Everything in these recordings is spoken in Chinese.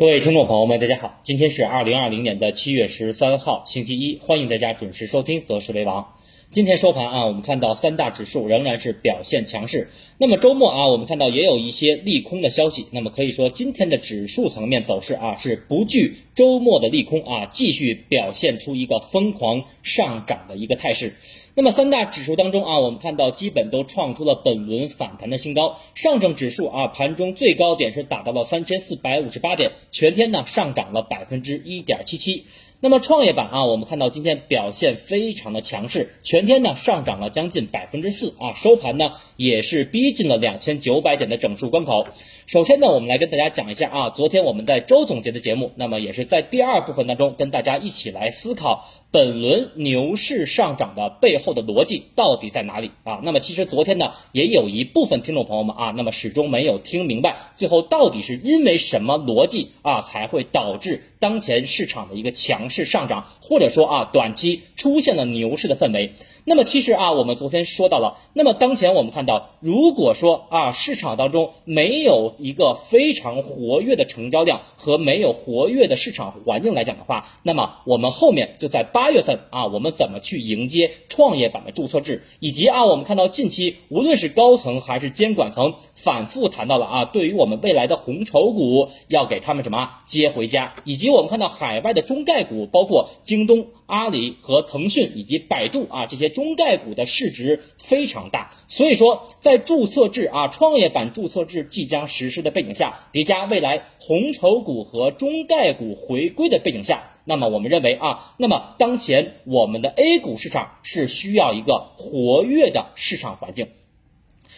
各位听众朋友们，大家好，今天是二零二零年的七月十三号，星期一，欢迎大家准时收听《择时为王》。今天收盘啊，我们看到三大指数仍然是表现强势。那么周末啊，我们看到也有一些利空的消息。那么可以说，今天的指数层面走势啊，是不惧周末的利空啊，继续表现出一个疯狂上涨的一个态势。那么三大指数当中啊，我们看到基本都创出了本轮反弹的新高。上证指数啊，盘中最高点是达到了三千四百五十八点，全天呢上涨了百分之一点七七。那么创业板啊，我们看到今天表现非常的强势，全天呢上涨了将近百分之四啊，收盘呢也是逼近了两千九百点的整数关口。首先呢，我们来跟大家讲一下啊，昨天我们在周总结的节目，那么也是在第二部分当中跟大家一起来思考本轮牛市上涨的背后的逻辑到底在哪里啊？那么其实昨天呢，也有一部分听众朋友们啊，那么始终没有听明白，最后到底是因为什么逻辑啊，才会导致当前市场的一个强。势上涨，或者说啊，短期出现了牛市的氛围。那么其实啊，我们昨天说到了，那么当前我们看到，如果说啊，市场当中没有一个非常活跃的成交量和没有活跃的市场环境来讲的话，那么我们后面就在八月份啊，我们怎么去迎接创业板的注册制，以及啊，我们看到近期无论是高层还是监管层反复谈到了啊，对于我们未来的红筹股要给他们什么接回家，以及我们看到海外的中概股，包括京东。阿里和腾讯以及百度啊，这些中概股的市值非常大，所以说在注册制啊，创业板注册制即将实施的背景下，叠加未来红筹股和中概股回归的背景下，那么我们认为啊，那么当前我们的 A 股市场是需要一个活跃的市场环境。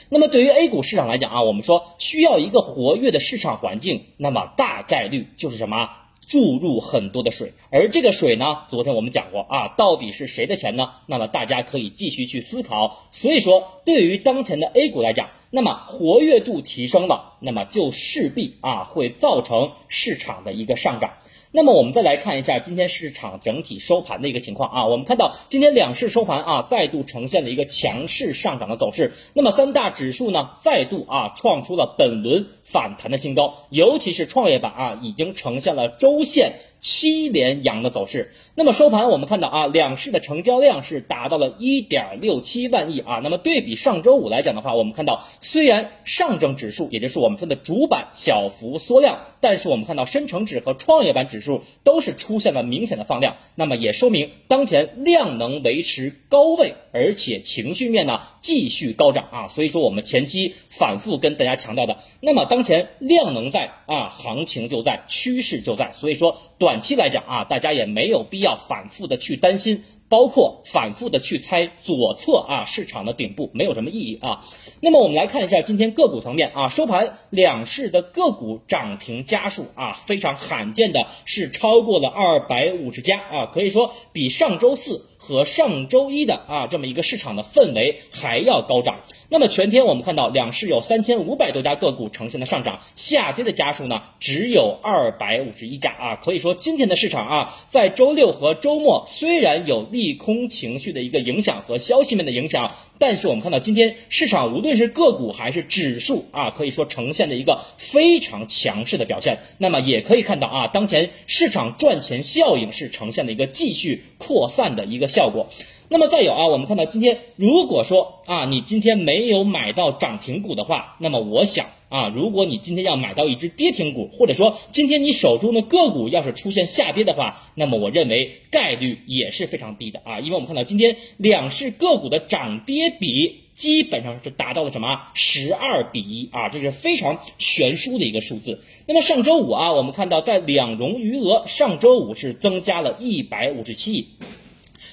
那么对于 A 股市场来讲啊，我们说需要一个活跃的市场环境，那么大概率就是什么？注入很多的水，而这个水呢，昨天我们讲过啊，到底是谁的钱呢？那么大家可以继续去思考。所以说，对于当前的 A 股来讲，那么活跃度提升了，那么就势必啊会造成市场的一个上涨。那么我们再来看一下今天市场整体收盘的一个情况啊，我们看到今天两市收盘啊，再度呈现了一个强势上涨的走势。那么三大指数呢，再度啊创出了本轮反弹的新高，尤其是创业板啊，已经呈现了周线。七连阳的走势，那么收盘我们看到啊，两市的成交量是达到了一点六七万亿啊。那么对比上周五来讲的话，我们看到虽然上证指数，也就是我们说的主板小幅缩量，但是我们看到深成指和创业板指数都是出现了明显的放量，那么也说明当前量能维持高位，而且情绪面呢继续高涨啊。所以说我们前期反复跟大家强调的，那么当前量能在啊，行情就在，趋势就在，所以说短。短期来讲啊，大家也没有必要反复的去担心，包括反复的去猜左侧啊市场的顶部，没有什么意义啊。那么我们来看一下今天个股层面啊，收盘两市的个股涨停家数啊，非常罕见的是超过了二百五十家啊，可以说比上周四。和上周一的啊这么一个市场的氛围还要高涨。那么全天我们看到两市有三千五百多家个股呈现的上涨，下跌的家数呢只有二百五十一家啊。可以说今天的市场啊，在周六和周末虽然有利空情绪的一个影响和消息面的影响。但是我们看到今天市场无论是个股还是指数啊，可以说呈现的一个非常强势的表现。那么也可以看到啊，当前市场赚钱效应是呈现的一个继续扩散的一个效果。那么再有啊，我们看到今天如果说啊，你今天没有买到涨停股的话，那么我想。啊，如果你今天要买到一只跌停股，或者说今天你手中的个股要是出现下跌的话，那么我认为概率也是非常低的啊，因为我们看到今天两市个股的涨跌比基本上是达到了什么十二比一啊，这是非常悬殊的一个数字。那么上周五啊，我们看到在两融余额上周五是增加了一百五十七亿。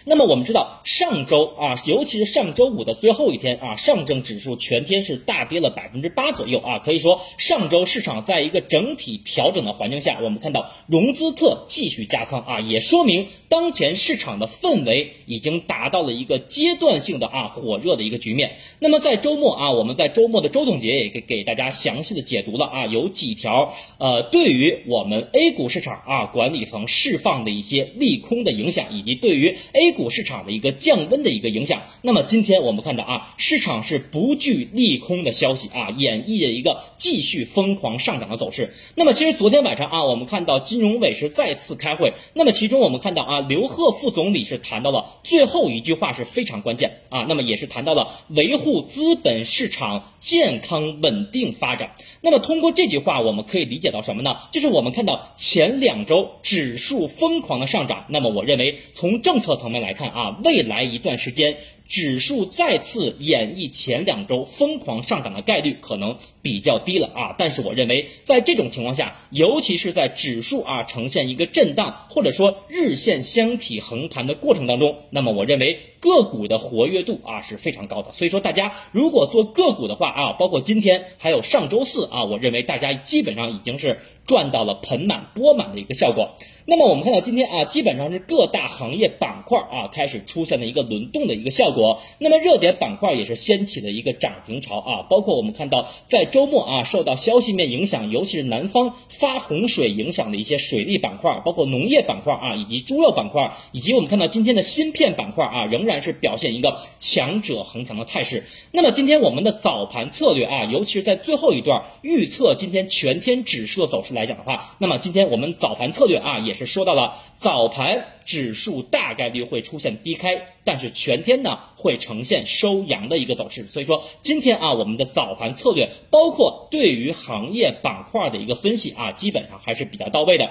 那么我们知道，上周啊，尤其是上周五的最后一天啊，上证指数全天是大跌了百分之八左右啊。可以说，上周市场在一个整体调整的环境下，我们看到融资客继续加仓啊，也说明当前市场的氛围已经达到了一个阶段性的啊火热的一个局面。那么在周末啊，我们在周末的周总结也给给大家详细的解读了啊，有几条呃，对于我们 A 股市场啊管理层释放的一些利空的影响，以及对于 A 股。股市场的一个降温的一个影响。那么今天我们看到啊，市场是不惧利空的消息啊，演绎了一个继续疯狂上涨的走势。那么其实昨天晚上啊，我们看到金融委是再次开会，那么其中我们看到啊，刘鹤副总理是谈到了最后一句话是非常关键啊，那么也是谈到了维护资本市场健康稳定发展。那么通过这句话，我们可以理解到什么呢？就是我们看到前两周指数疯狂的上涨，那么我认为从政策层面来看啊，未来一段时间。指数再次演绎前两周疯狂上涨的概率可能比较低了啊，但是我认为在这种情况下，尤其是在指数啊呈现一个震荡或者说日线箱体横盘的过程当中，那么我认为个股的活跃度啊是非常高的。所以说，大家如果做个股的话啊，包括今天还有上周四啊，我认为大家基本上已经是赚到了盆满钵满的一个效果。那么我们看到今天啊，基本上是各大行业板块啊开始出现了一个轮动的一个效果。那么热点板块也是掀起了一个涨停潮啊，包括我们看到在周末啊受到消息面影响，尤其是南方发洪水影响的一些水利板块，包括农业板块啊，以及猪肉板块，以及我们看到今天的芯片板块啊，仍然是表现一个强者恒强的态势。那么今天我们的早盘策略啊，尤其是在最后一段预测今天全天指数的走势来讲的话，那么今天我们早盘策略啊也。是说到了早盘指数大概率会出现低开，但是全天呢会呈现收阳的一个走势。所以说今天啊，我们的早盘策略包括对于行业板块的一个分析啊，基本上还是比较到位的。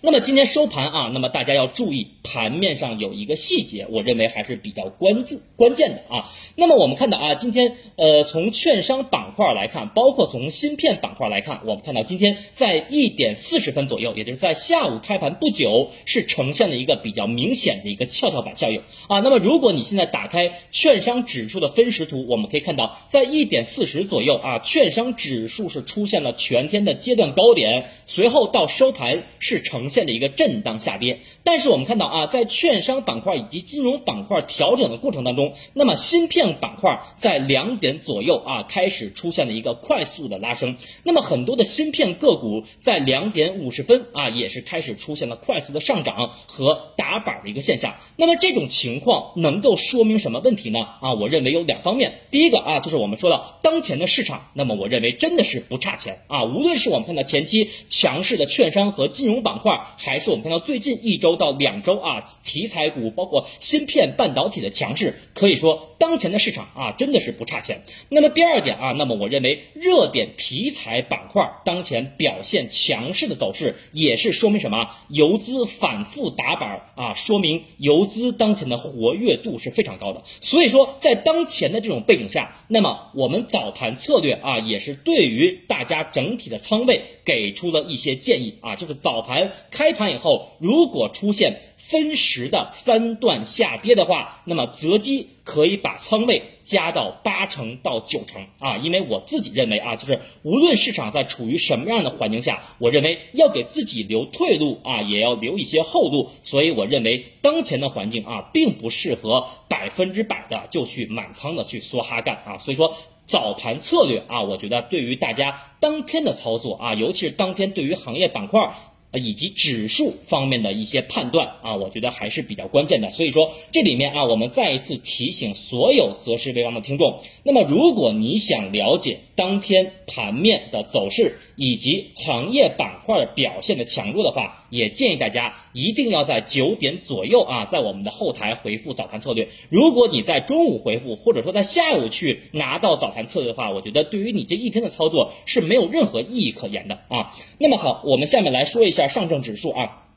那么今天收盘啊，那么大家要注意盘面上有一个细节，我认为还是比较关注关键的啊。那么我们看到啊，今天呃从券商板块来看，包括从芯片板块来看，我们看到今天在一点四十分左右，也就是在下午开盘不久，是呈现了一个比较明显的一个跷跷板效应啊。那么如果你现在打开券商指数的分时图，我们可以看到，在一点四十左右啊，券商指数是出现了全天的阶段高点，随后到收盘是呈。现的一个震荡下跌，但是我们看到啊，在券商板块以及金融板块调整的过程当中，那么芯片板块在两点左右啊开始出现了一个快速的拉升，那么很多的芯片个股在两点五十分啊也是开始出现了快速的上涨和打板的一个现象。那么这种情况能够说明什么问题呢？啊，我认为有两方面，第一个啊就是我们说到当前的市场，那么我认为真的是不差钱啊，无论是我们看到前期强势的券商和金融板块。还是我们看到最近一周到两周啊，题材股包括芯片半导体的强势，可以说当前的市场啊真的是不差钱。那么第二点啊，那么我认为热点题材板块当前表现强势的走势，也是说明什么？游资反复打板啊，说明游资当前的活跃度是非常高的。所以说，在当前的这种背景下，那么我们早盘策略啊，也是对于大家整体的仓位给出了一些建议啊，就是早盘。开盘以后，如果出出现分时的三段下跌的话，那么择机可以把仓位加到八成到九成啊，因为我自己认为啊，就是无论市场在处于什么样的环境下，我认为要给自己留退路啊，也要留一些后路，所以我认为当前的环境啊，并不适合百分之百的就去满仓的去梭哈干啊，所以说早盘策略啊，我觉得对于大家当天的操作啊，尤其是当天对于行业板块。啊，以及指数方面的一些判断啊，我觉得还是比较关键的。所以说，这里面啊，我们再一次提醒所有择时为王的听众，那么如果你想了解当天盘面的走势，以及行业板块表现的强弱的话，也建议大家一定要在九点左右啊，在我们的后台回复早盘策略。如果你在中午回复，或者说在下午去拿到早盘策略的话，我觉得对于你这一天的操作是没有任何意义可言的啊。那么好，我们下面来说一下上证指数啊。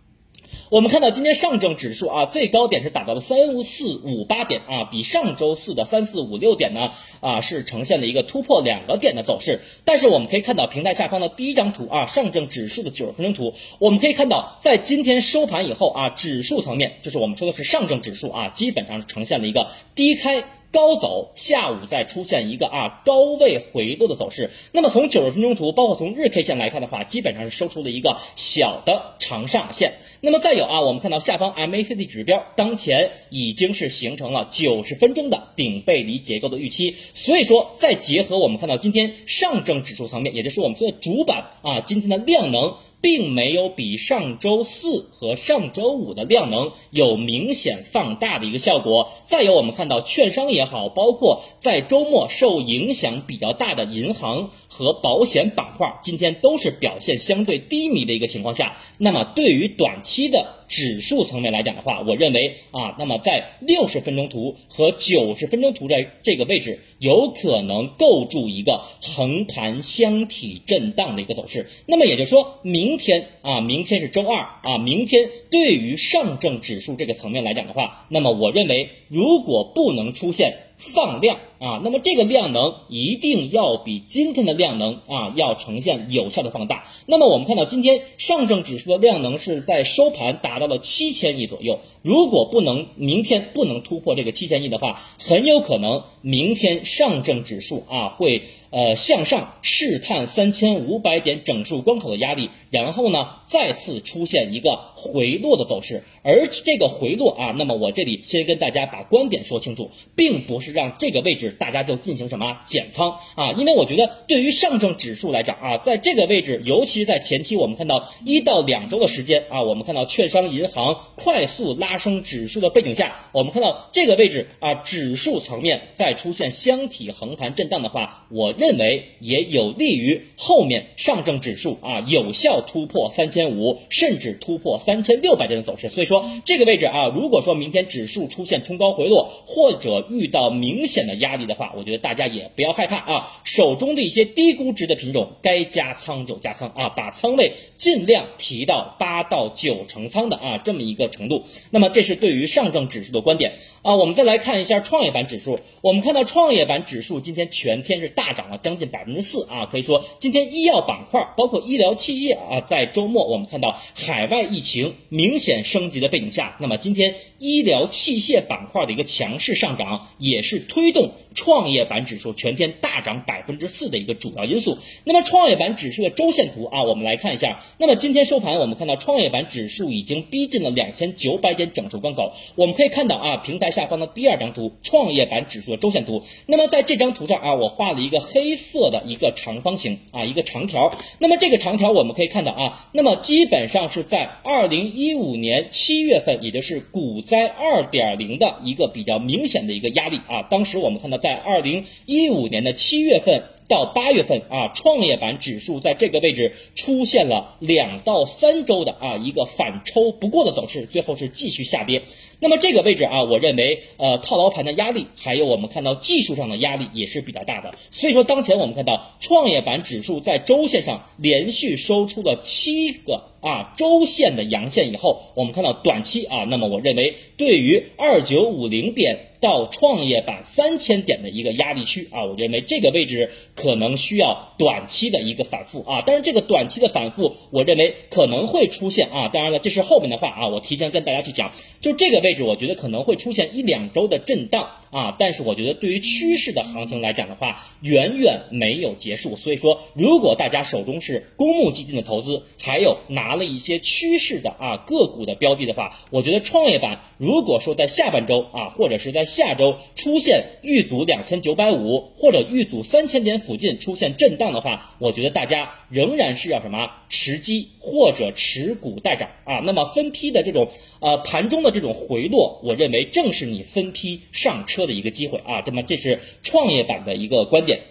我们看到今天上证指数啊，最高点是打到了三四五八点啊，比上周四的三四五六点呢啊是呈现了一个突破两个点的走势。但是我们可以看到平台下方的第一张图啊，上证指数的九十分钟图，我们可以看到在今天收盘以后啊，指数层面就是我们说的是上证指数啊，基本上是呈现了一个低开。高走，下午再出现一个啊高位回落的走势。那么从九十分钟图，包括从日 K 线来看的话，基本上是收出了一个小的长上线。那么再有啊，我们看到下方 MACD 指标当前已经是形成了九十分钟的顶背离结构的预期。所以说，再结合我们看到今天上证指数层面，也就是我们说的主板啊，今天的量能。并没有比上周四和上周五的量能有明显放大的一个效果。再有，我们看到券商也好，包括在周末受影响比较大的银行和保险板块，今天都是表现相对低迷的一个情况下。那么，对于短期的指数层面来讲的话，我认为啊，那么在六十分钟图和九十分钟图在这个位置，有可能构筑一个横盘箱体震荡的一个走势。那么也就是说明天啊，明天是周二啊，明天对于上证指数这个层面来讲的话，那么我认为如果不能出现。放量啊，那么这个量能一定要比今天的量能啊要呈现有效的放大。那么我们看到今天上证指数的量能是在收盘达到了七千亿左右，如果不能明天不能突破这个七千亿的话，很有可能明天上证指数啊会呃向上试探三千五百点整数关口的压力，然后呢再次出现一个回落的走势。而这个回落啊，那么我这里先跟大家把观点说清楚，并不是让这个位置大家就进行什么减仓啊，因为我觉得对于上证指数来讲啊，在这个位置，尤其是在前期，我们看到一到两周的时间啊，我们看到券商、银行快速拉升指数的背景下，我们看到这个位置啊，指数层面再出现箱体横盘震荡的话，我认为也有利于后面上证指数啊有效突破三千五，甚至突破三千六百点的走势，所以。说这个位置啊，如果说明天指数出现冲高回落，或者遇到明显的压力的话，我觉得大家也不要害怕啊，手中的一些低估值的品种，该加仓就加仓啊，把仓位尽量提到八到九成仓的啊这么一个程度。那么这是对于上证指数的观点啊，我们再来看一下创业板指数，我们看到创业板指数今天全天是大涨了将近百分之四啊，可以说今天医药板块包括医疗器械啊，在周末我们看到海外疫情明显升级。的背景下，那么今天医疗器械板块的一个强势上涨，也是推动。创业板指数全天大涨百分之四的一个主要因素。那么创业板指数的周线图啊，我们来看一下。那么今天收盘，我们看到创业板指数已经逼近了两千九百点整数关口。我们可以看到啊，平台下方的第二张图，创业板指数的周线图。那么在这张图上啊，我画了一个黑色的一个长方形啊，一个长条。那么这个长条我们可以看到啊，那么基本上是在二零一五年七月份，也就是股灾二点零的一个比较明显的一个压力啊。当时我们看到。在二零一五年的七月份到八月份啊，创业板指数在这个位置出现了两到三周的啊一个反抽不过的走势，最后是继续下跌。那么这个位置啊，我认为呃套牢盘的压力，还有我们看到技术上的压力也是比较大的。所以说，当前我们看到创业板指数在周线上连续收出了七个啊周线的阳线以后，我们看到短期啊，那么我认为对于二九五零点。到创业板三千点的一个压力区啊，我认为这个位置可能需要短期的一个反复啊，但是这个短期的反复，我认为可能会出现啊，当然了，这是后面的话啊，我提前跟大家去讲，就这个位置，我觉得可能会出现一两周的震荡。啊，但是我觉得对于趋势的行情来讲的话，远远没有结束。所以说，如果大家手中是公募基金的投资，还有拿了一些趋势的啊个股的标的的话，我觉得创业板如果说在下半周啊，或者是在下周出现遇阻两千九百五或者遇阻三千点附近出现震荡的话，我觉得大家仍然是要什么持机或者持股待涨啊。那么分批的这种呃盘中的这种回落，我认为正是你分批上车。的一个机会啊，那么这是创业板的一个观点。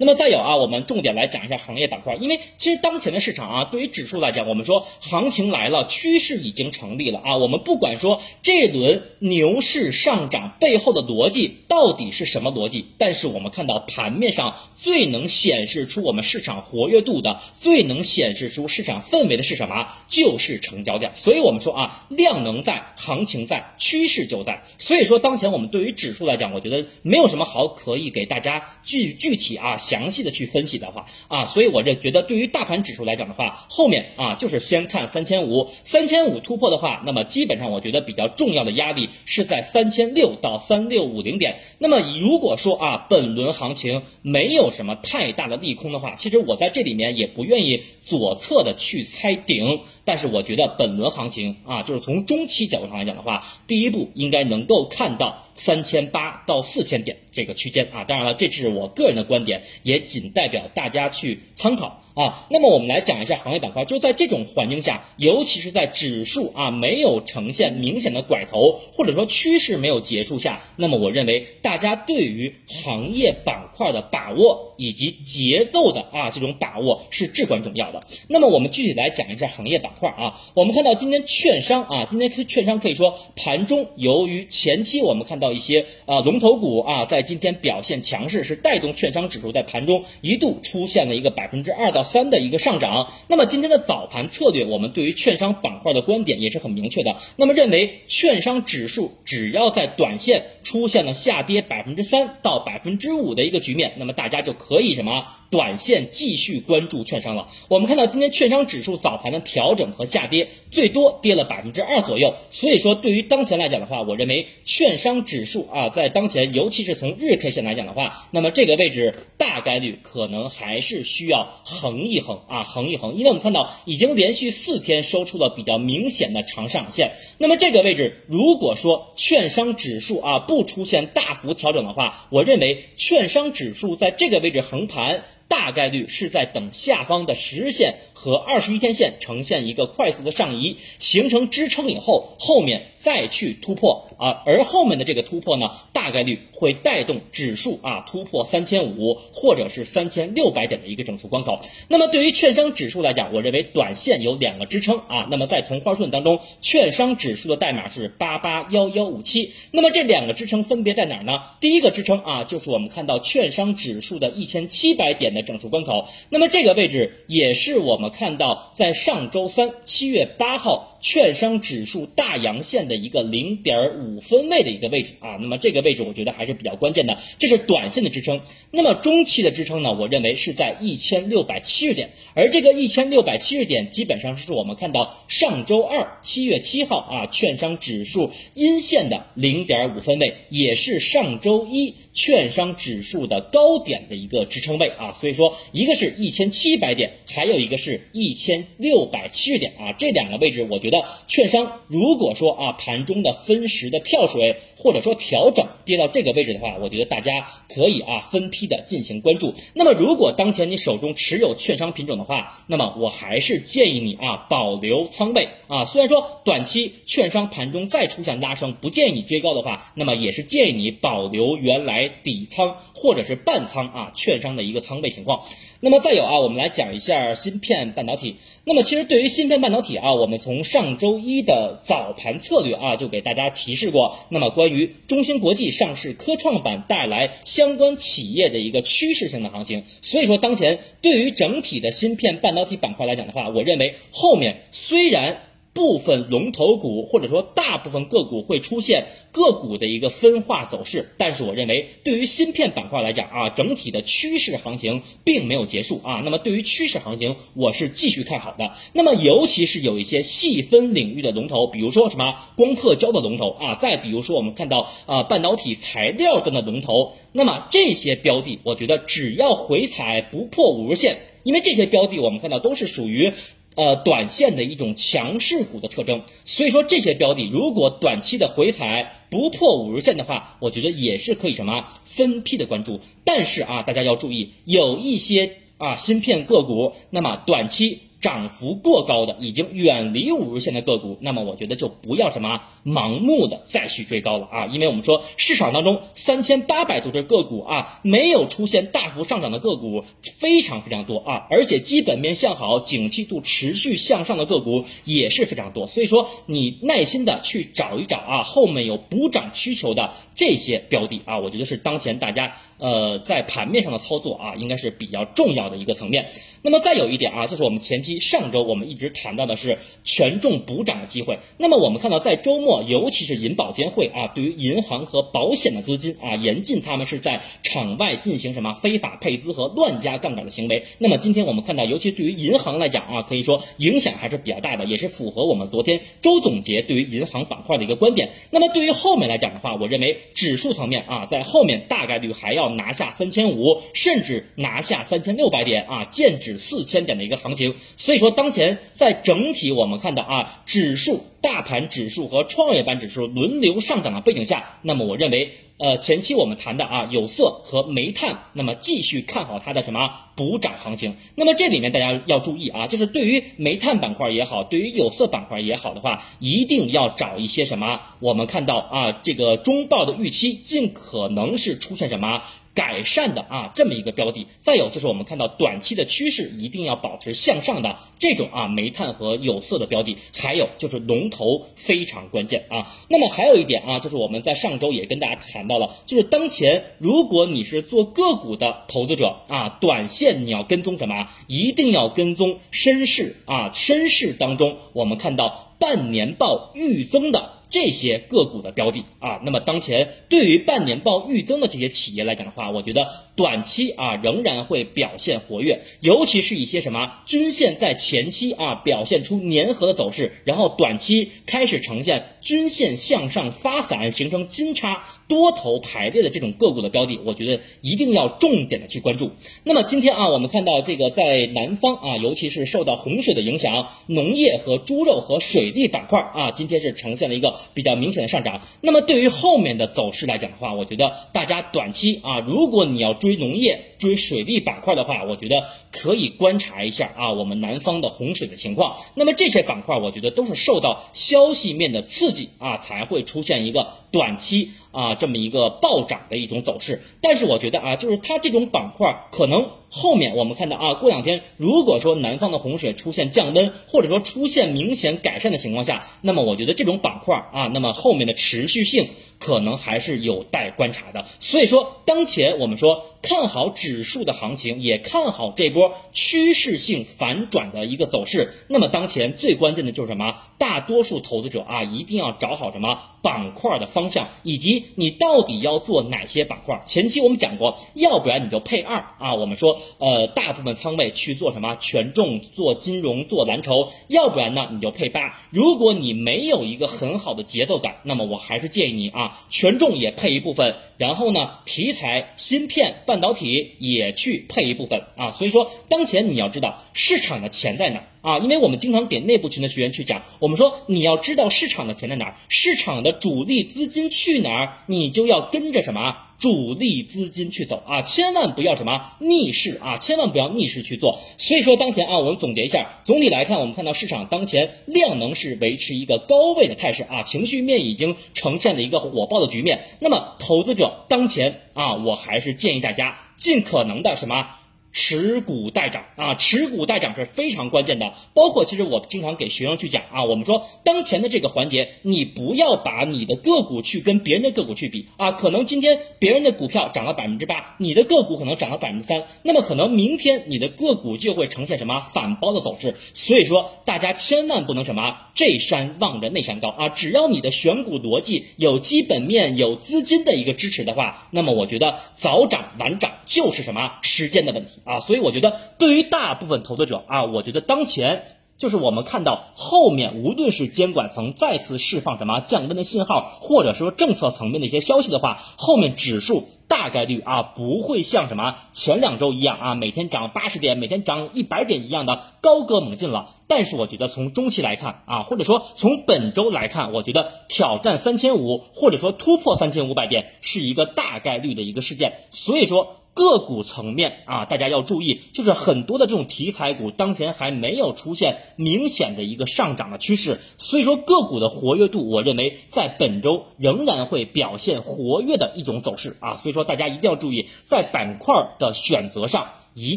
那么再有啊，我们重点来讲一下行业板块，因为其实当前的市场啊，对于指数来讲，我们说行情来了，趋势已经成立了啊。我们不管说这轮牛市上涨背后的逻辑到底是什么逻辑，但是我们看到盘面上最能显示出我们市场活跃度的、最能显示出市场氛围的是什么？就是成交量。所以我们说啊，量能在，行情在，趋势就在。所以说当前我们对于指数来讲，我觉得没有什么好可以给大家具具体啊。详细的去分析的话啊，所以我这觉得对于大盘指数来讲的话，后面啊就是先看三千五，三千五突破的话，那么基本上我觉得比较重要的压力是在三千六到三六五零点。那么如果说啊本轮行情没有什么太大的利空的话，其实我在这里面也不愿意左侧的去猜顶，但是我觉得本轮行情啊，就是从中期角度上来讲的话，第一步应该能够看到三千八到四千点这个区间啊。当然了，这是我个人的观点。也仅代表大家去参考。啊。那么我们来讲一下行业板块，就在这种环境下，尤其是在指数啊没有呈现明显的拐头，或者说趋势没有结束下，那么我认为大家对于行业板块的把握以及节奏的啊这种把握是至关重要的。那么我们具体来讲一下行业板块啊，我们看到今天券商啊，今天券商可以说盘中由于前期我们看到一些啊龙头股啊在今天表现强势，是带动券商指数在盘中一度出现了一个百分之二到三的一个上涨。那么今天的早盘策略，我们对于券商板块的观点也是很明确的。那么认为券商指数只要在短线出现了下跌百分之三到百分之五的一个局面，那么大家就可以什么？短线继续关注券商了。我们看到今天券商指数早盘的调整和下跌，最多跌了百分之二左右。所以说，对于当前来讲的话，我认为券商指数啊，在当前，尤其是从日 K 线来讲的话，那么这个位置大概率可能还是需要横一横啊，横一横。因为我们看到已经连续四天收出了比较明显的长上影线。那么这个位置，如果说券商指数啊不出现大幅调整的话，我认为券商指数在这个位置横盘。大概率是在等下方的实线和二十一天线呈现一个快速的上移，形成支撑以后，后面再去突破啊，而后面的这个突破呢，大概率会带动指数啊突破三千五或者是三千六百点的一个整数关口。那么对于券商指数来讲，我认为短线有两个支撑啊。那么在同花顺当中，券商指数的代码是八八幺幺五七。那么这两个支撑分别在哪儿呢？第一个支撑啊，就是我们看到券商指数的一千七百点的。整数关口，那么这个位置也是我们看到在上周三七月八号券商指数大阳线的一个零点五分位的一个位置啊，那么这个位置我觉得还是比较关键的，这是短线的支撑。那么中期的支撑呢，我认为是在一千六百七十点，而这个一千六百七十点基本上是我们看到上周二七月七号啊券商指数阴线的零点五分位，也是上周一。券商指数的高点的一个支撑位啊，所以说一个是一千七百点，还有一个是一千六百七十点啊，这两个位置，我觉的券商如果说啊盘中的分时的跳水或者说调整跌到这个位置的话，我觉得大家可以啊分批的进行关注。那么如果当前你手中持有券商品种的话，那么我还是建议你啊保留仓位啊，虽然说短期券商盘中再出现拉升，不建议你追高的话，那么也是建议你保留原来。底仓或者是半仓啊，券商的一个仓位情况。那么再有啊，我们来讲一下芯片半导体。那么其实对于芯片半导体啊，我们从上上周一的早盘策略啊，就给大家提示过。那么关于中芯国际上市科创板带来相关企业的一个趋势性的行情。所以说，当前对于整体的芯片半导体板块来讲的话，我认为后面虽然。部分龙头股或者说大部分个股会出现个股的一个分化走势，但是我认为对于芯片板块来讲啊，整体的趋势行情并没有结束啊。那么对于趋势行情，我是继续看好的。那么尤其是有一些细分领域的龙头，比如说什么光刻胶的龙头啊，再比如说我们看到啊半导体材料端的龙头，那么这些标的，我觉得只要回踩不破五日线，因为这些标的我们看到都是属于。呃，短线的一种强势股的特征，所以说这些标的如果短期的回踩不破五日线的话，我觉得也是可以什么分批的关注。但是啊，大家要注意，有一些啊芯片个股，那么短期。涨幅过高的，已经远离五日线的个股，那么我觉得就不要什么盲目的再去追高了啊，因为我们说市场当中三千八百多只个股啊，没有出现大幅上涨的个股非常非常多啊，而且基本面向好、景气度持续向上的个股也是非常多，所以说你耐心的去找一找啊，后面有补涨需求的这些标的啊，我觉得是当前大家。呃，在盘面上的操作啊，应该是比较重要的一个层面。那么再有一点啊，就是我们前期上周我们一直谈到的是权重补涨的机会。那么我们看到在周末，尤其是银保监会啊，对于银行和保险的资金啊，严禁他们是在场外进行什么非法配资和乱加杠杆的行为。那么今天我们看到，尤其对于银行来讲啊，可以说影响还是比较大的，也是符合我们昨天周总结对于银行板块的一个观点。那么对于后面来讲的话，我认为指数层面啊，在后面大概率还要。拿下三千五，甚至拿下三千六百点啊，剑指四千点的一个行情。所以说，当前在整体我们看到啊，指数、大盘指数和创业板指数轮流上涨的背景下，那么我认为，呃，前期我们谈的啊，有色和煤炭，那么继续看好它的什么补涨行情。那么这里面大家要注意啊，就是对于煤炭板块也好，对于有色板块也好的话，一定要找一些什么？我们看到啊，这个中报的预期尽可能是出现什么？改善的啊，这么一个标的，再有就是我们看到短期的趋势一定要保持向上的这种啊煤炭和有色的标的，还有就是龙头非常关键啊。那么还有一点啊，就是我们在上周也跟大家谈到了，就是当前如果你是做个股的投资者啊，短线你要跟踪什么？一定要跟踪深市啊，深市当中我们看到半年报预增的。这些个股的标的。啊，那么当前对于半年报预增的这些企业来讲的话，我觉得短期啊仍然会表现活跃，尤其是一些什么均线在前期啊表现出粘合的走势，然后短期开始呈现均线向上发散，形成金叉多头排列的这种个股的标的，我觉得一定要重点的去关注。那么今天啊，我们看到这个在南方啊，尤其是受到洪水的影响，农业和猪肉和水利板块啊，今天是呈现了一个。比较明显的上涨，那么对于后面的走势来讲的话，我觉得大家短期啊，如果你要追追农业、追水利板块的话，我觉得可以观察一下啊，我们南方的洪水的情况。那么这些板块，我觉得都是受到消息面的刺激啊，才会出现一个短期啊这么一个暴涨的一种走势。但是我觉得啊，就是它这种板块可能。后面我们看到啊，过两天如果说南方的洪水出现降温，或者说出现明显改善的情况下，那么我觉得这种板块啊，那么后面的持续性可能还是有待观察的。所以说，当前我们说。看好指数的行情，也看好这波趋势性反转的一个走势。那么当前最关键的就是什么？大多数投资者啊，一定要找好什么板块的方向，以及你到底要做哪些板块。前期我们讲过，要不然你就配二啊。我们说，呃，大部分仓位去做什么权重，做金融，做蓝筹；要不然呢，你就配八。如果你没有一个很好的节奏感，那么我还是建议你啊，权重也配一部分。然后呢，题材、芯片、半导体也去配一部分啊，所以说当前你要知道市场的钱在哪啊，因为我们经常给内部群的学员去讲，我们说你要知道市场的钱在哪儿，市场的主力资金去哪儿，你就要跟着什么。主力资金去走啊，千万不要什么逆势啊，千万不要逆势去做。所以说当前啊，我们总结一下，总体来看，我们看到市场当前量能是维持一个高位的态势啊，情绪面已经呈现了一个火爆的局面。那么投资者当前啊，我还是建议大家尽可能的什么？持股待涨啊，持股待涨是非常关键的。包括其实我经常给学生去讲啊，我们说当前的这个环节，你不要把你的个股去跟别人的个股去比啊。可能今天别人的股票涨了百分之八，你的个股可能涨了百分之三，那么可能明天你的个股就会呈现什么反包的走势。所以说大家千万不能什么这山望着那山高啊。只要你的选股逻辑有基本面、有资金的一个支持的话，那么我觉得早涨晚涨就是什么时间的问题。啊，所以我觉得对于大部分投资者啊，我觉得当前就是我们看到后面，无论是监管层再次释放什么降温的信号，或者说政策层面的一些消息的话，后面指数大概率啊不会像什么前两周一样啊每天涨八十点，每天涨一百点一样的高歌猛进了。但是我觉得从中期来看啊，或者说从本周来看，我觉得挑战三千五，或者说突破三千五百点是一个大概率的一个事件。所以说。个股层面啊，大家要注意，就是很多的这种题材股当前还没有出现明显的一个上涨的趋势，所以说个股的活跃度，我认为在本周仍然会表现活跃的一种走势啊，所以说大家一定要注意，在板块的选择上。一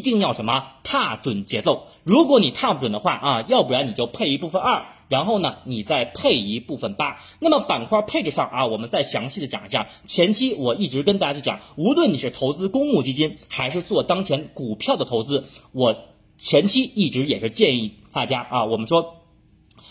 定要什么踏准节奏？如果你踏不准的话啊，要不然你就配一部分二，然后呢，你再配一部分八。那么板块配置上啊，我们再详细的讲一下。前期我一直跟大家去讲，无论你是投资公募基金，还是做当前股票的投资，我前期一直也是建议大家啊，我们说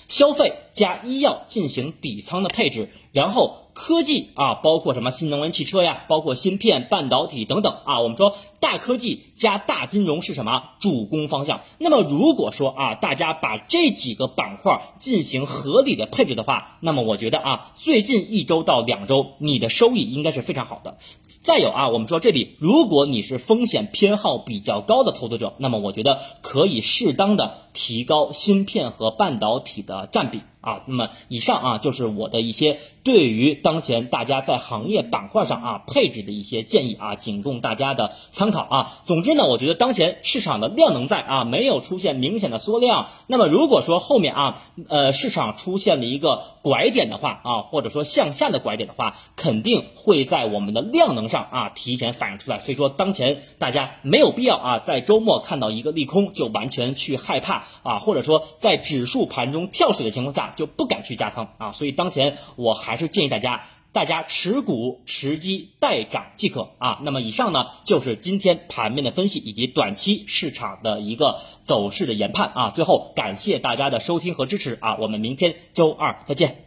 消费加医药进行底仓的配置，然后。科技啊，包括什么新能源汽车呀，包括芯片、半导体等等啊，我们说大科技加大金融是什么主攻方向？那么如果说啊，大家把这几个板块进行合理的配置的话，那么我觉得啊，最近一周到两周你的收益应该是非常好的。再有啊，我们说这里，如果你是风险偏好比较高的投资者，那么我觉得可以适当的提高芯片和半导体的占比。啊，那么以上啊就是我的一些对于当前大家在行业板块上啊配置的一些建议啊，仅供大家的参考啊。总之呢，我觉得当前市场的量能在啊，没有出现明显的缩量。那么如果说后面啊，呃，市场出现了一个拐点的话啊，或者说向下的拐点的话，肯定会在我们的量能上啊提前反映出来。所以说，当前大家没有必要啊，在周末看到一个利空就完全去害怕啊，或者说在指数盘中跳水的情况下。就不敢去加仓啊，所以当前我还是建议大家，大家持股持机待涨即可啊。那么以上呢，就是今天盘面的分析以及短期市场的一个走势的研判啊。最后感谢大家的收听和支持啊，我们明天周二再见。